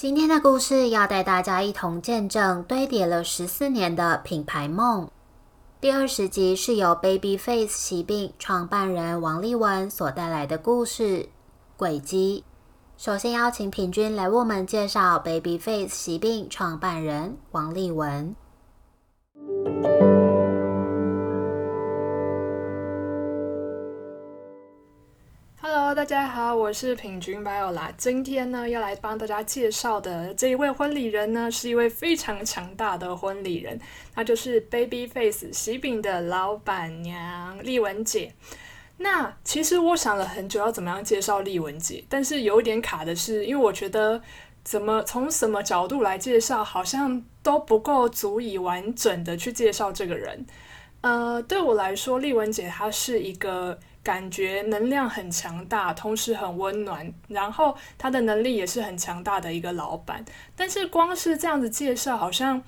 今天的故事要带大家一同见证堆叠了十四年的品牌梦。第二十集是由 Babyface 疾病创办人王立文所带来的故事轨迹。首先邀请平均来为我们介绍 Babyface 疾病创办人王立文。大家好，我是品君 Viola。今天呢，要来帮大家介绍的这一位婚礼人呢，是一位非常强大的婚礼人，那就是 Babyface 喜饼的老板娘丽文姐。那其实我想了很久，要怎么样介绍丽文姐，但是有一点卡的是，因为我觉得怎么从什么角度来介绍，好像都不够足以完整的去介绍这个人。呃，对我来说，丽文姐她是一个。感觉能量很强大，同时很温暖，然后他的能力也是很强大的一个老板。但是光是这样子介绍，好像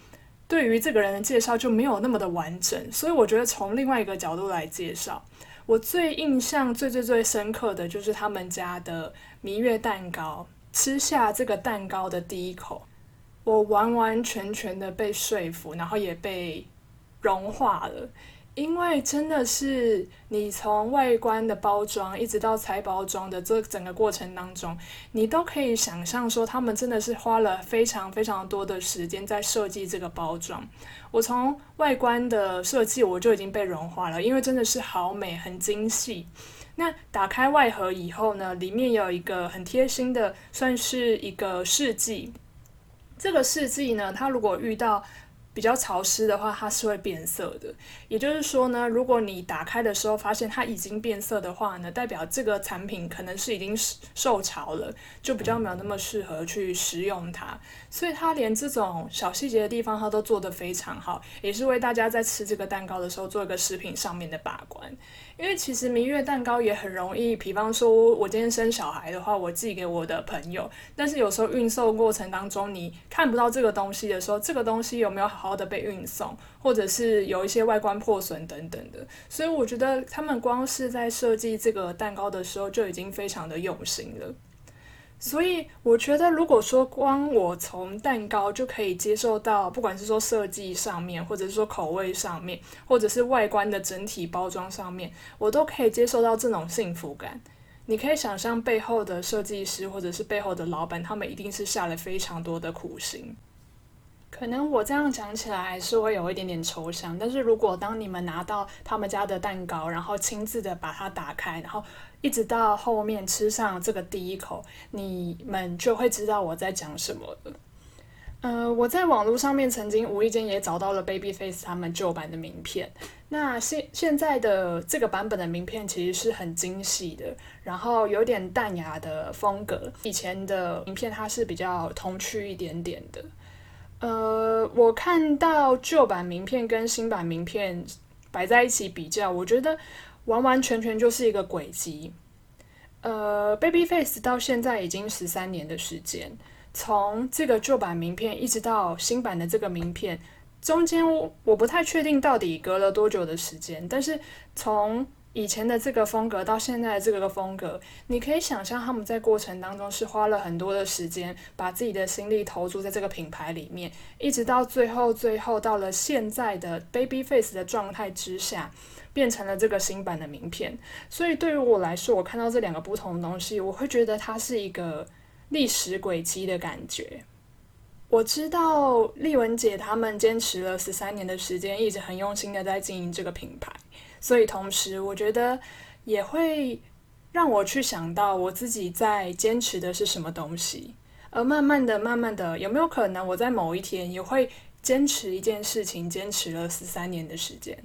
对于这个人的介绍就没有那么的完整。所以我觉得从另外一个角度来介绍，我最印象最最最深刻的就是他们家的蜜月蛋糕。吃下这个蛋糕的第一口，我完完全全的被说服，然后也被融化了。因为真的是你从外观的包装一直到拆包装的这整个过程当中，你都可以想象说他们真的是花了非常非常多的时间在设计这个包装。我从外观的设计我就已经被融化了，因为真的是好美，很精细。那打开外盒以后呢，里面有一个很贴心的，算是一个试剂。这个试剂呢，它如果遇到比较潮湿的话，它是会变色的。也就是说呢，如果你打开的时候发现它已经变色的话呢，代表这个产品可能是已经受潮了，就比较没有那么适合去食用它。所以它连这种小细节的地方，它都做得非常好，也是为大家在吃这个蛋糕的时候做一个食品上面的把关。因为其实明月蛋糕也很容易，比方说我今天生小孩的话，我寄给我的朋友，但是有时候运送过程当中你看不到这个东西的时候，这个东西有没有好好的被运送，或者是有一些外观破损等等的，所以我觉得他们光是在设计这个蛋糕的时候就已经非常的用心了。所以我觉得，如果说光我从蛋糕就可以接受到，不管是说设计上面，或者是说口味上面，或者是外观的整体包装上面，我都可以接受到这种幸福感。你可以想象背后的设计师或者是背后的老板，他们一定是下了非常多的苦心。可能我这样讲起来还是会有一点点抽象，但是如果当你们拿到他们家的蛋糕，然后亲自的把它打开，然后一直到后面吃上这个第一口，你们就会知道我在讲什么了。呃，我在网络上面曾经无意间也找到了 Babyface 他们旧版的名片，那现现在的这个版本的名片其实是很精细的，然后有点淡雅的风格。以前的名片它是比较童趣一点点的。呃，我看到旧版名片跟新版名片摆在一起比较，我觉得完完全全就是一个轨迹。呃，Babyface 到现在已经十三年的时间，从这个旧版名片一直到新版的这个名片，中间我我不太确定到底隔了多久的时间，但是从以前的这个风格到现在的这个风格，你可以想象他们在过程当中是花了很多的时间，把自己的心力投注在这个品牌里面，一直到最后，最后到了现在的 baby face 的状态之下，变成了这个新版的名片。所以对于我来说，我看到这两个不同的东西，我会觉得它是一个历史轨迹的感觉。我知道丽文姐他们坚持了十三年的时间，一直很用心的在经营这个品牌。所以，同时我觉得也会让我去想到我自己在坚持的是什么东西，而慢慢的、慢慢的，有没有可能我在某一天也会坚持一件事情，坚持了十三年的时间？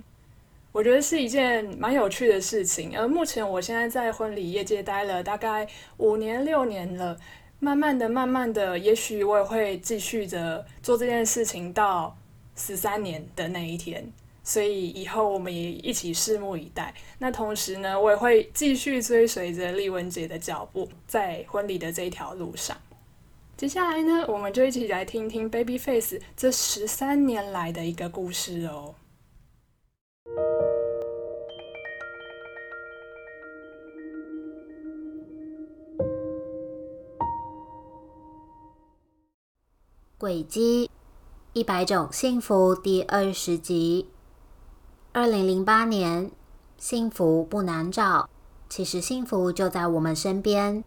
我觉得是一件蛮有趣的事情。而目前，我现在在婚礼业界待了大概五年、六年了。慢慢的、慢慢的，也许我也会继续着做这件事情到十三年的那一天。所以以后我们也一起拭目以待。那同时呢，我也会继续追随着丽文姐的脚步，在婚礼的这条路上。接下来呢，我们就一起来听听 Babyface 这十三年来的一个故事哦。轨迹一百种幸福第二十集。二零零八年，幸福不难找，其实幸福就在我们身边。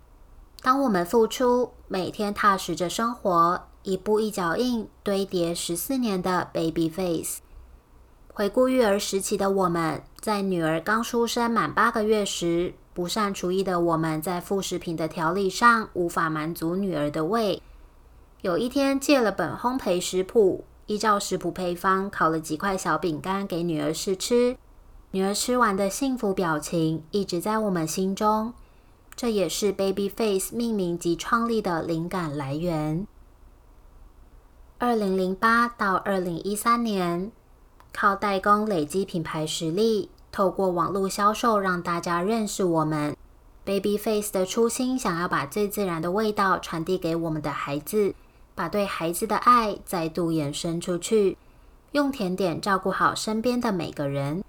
当我们付出，每天踏实着生活，一步一脚印，堆叠十四年的 baby face。回顾育儿时期的我们，在女儿刚出生满八个月时，不善厨艺的我们在副食品的调理上无法满足女儿的胃。有一天借了本烘焙食谱。依照食谱配方烤了几块小饼干给女儿试吃，女儿吃完的幸福表情一直在我们心中，这也是 Baby Face 命名及创立的灵感来源。二零零八到二零一三年，靠代工累积品牌实力，透过网络销售让大家认识我们。Baby Face 的初心，想要把最自然的味道传递给我们的孩子。把对孩子的爱再度延伸出去，用甜点照顾好身边的每个人。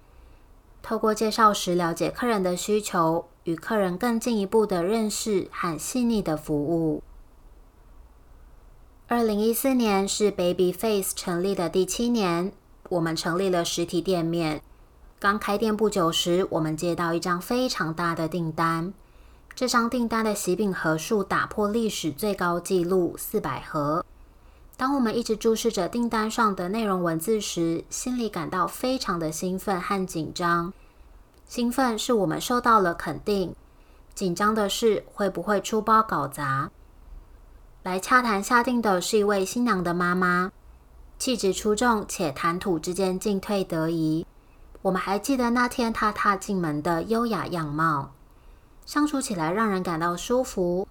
透过介绍时了解客人的需求，与客人更进一步的认识和细腻的服务。二零一四年是 Baby Face 成立的第七年，我们成立了实体店面。刚开店不久时，我们接到一张非常大的订单。这张订单的喜饼盒数打破历史最高纪录四百盒。当我们一直注视着订单上的内容文字时，心里感到非常的兴奋和紧张。兴奋是我们收到了肯定，紧张的是会不会出包搞砸。来洽谈下定的是一位新娘的妈妈，气质出众且谈吐之间进退得宜。我们还记得那天她踏进门的优雅样貌。相处起来让人感到舒服。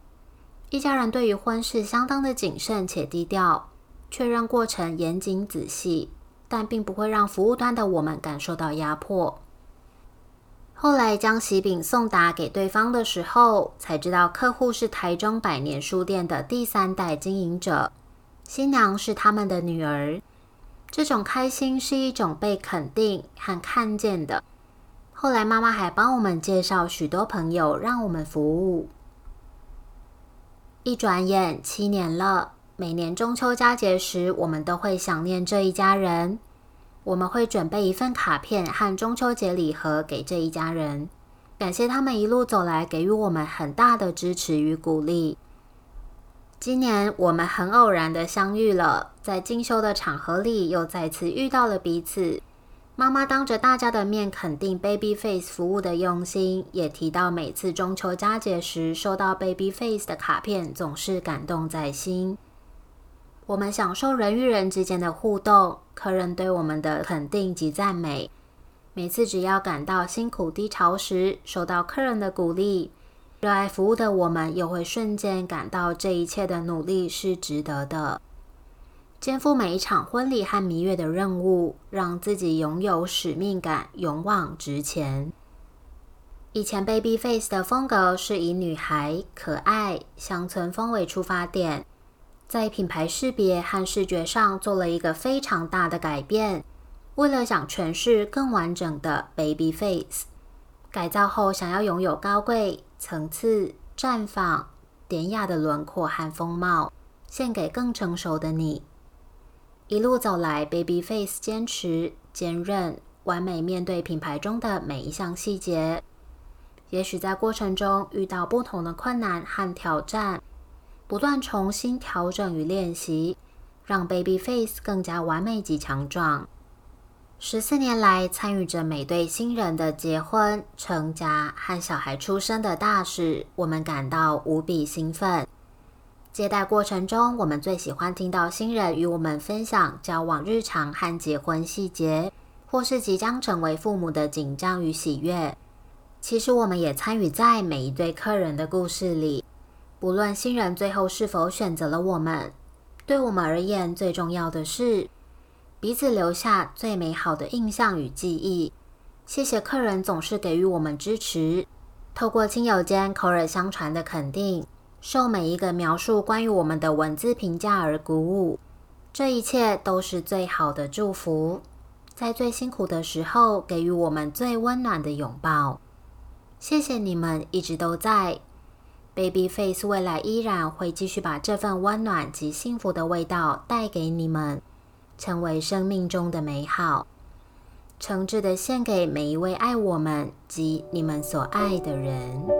一家人对于婚事相当的谨慎且低调，确认过程严谨仔细，但并不会让服务端的我们感受到压迫。后来将喜饼送达给对方的时候，才知道客户是台中百年书店的第三代经营者，新娘是他们的女儿。这种开心是一种被肯定和看见的。后来，妈妈还帮我们介绍许多朋友，让我们服务。一转眼七年了，每年中秋佳节时，我们都会想念这一家人。我们会准备一份卡片和中秋节礼盒给这一家人，感谢他们一路走来给予我们很大的支持与鼓励。今年我们很偶然的相遇了，在进修的场合里，又再次遇到了彼此。妈妈当着大家的面肯定 Baby Face 服务的用心，也提到每次中秋佳节时收到 Baby Face 的卡片总是感动在心。我们享受人与人之间的互动，客人对我们的肯定及赞美。每次只要感到辛苦低潮时，收到客人的鼓励，热爱服务的我们又会瞬间感到这一切的努力是值得的。肩负每一场婚礼和蜜月的任务，让自己拥有使命感，勇往直前。以前 Baby Face 的风格是以女孩、可爱、乡村风为出发点，在品牌识别和视觉上做了一个非常大的改变。为了想诠释更完整的 Baby Face，改造后想要拥有高贵、层次、绽放、典雅的轮廓和风貌，献给更成熟的你。一路走来，Baby Face 坚持、坚韧、完美面对品牌中的每一项细节。也许在过程中遇到不同的困难和挑战，不断重新调整与练习，让 Baby Face 更加完美及强壮。十四年来，参与着每对新人的结婚、成家和小孩出生的大事，我们感到无比兴奋。接待过程中，我们最喜欢听到新人与我们分享交往日常和结婚细节，或是即将成为父母的紧张与喜悦。其实，我们也参与在每一对客人的故事里。不论新人最后是否选择了我们，对我们而言最重要的是彼此留下最美好的印象与记忆。谢谢客人总是给予我们支持，透过亲友间口耳相传的肯定，受每一个描述关于我们的文字评价而鼓舞。这一切都是最好的祝福，在最辛苦的时候给予我们最温暖的拥抱。谢谢你们一直都在，Baby Face 未来依然会继续把这份温暖及幸福的味道带给你们，成为生命中的美好。诚挚的献给每一位爱我们及你们所爱的人。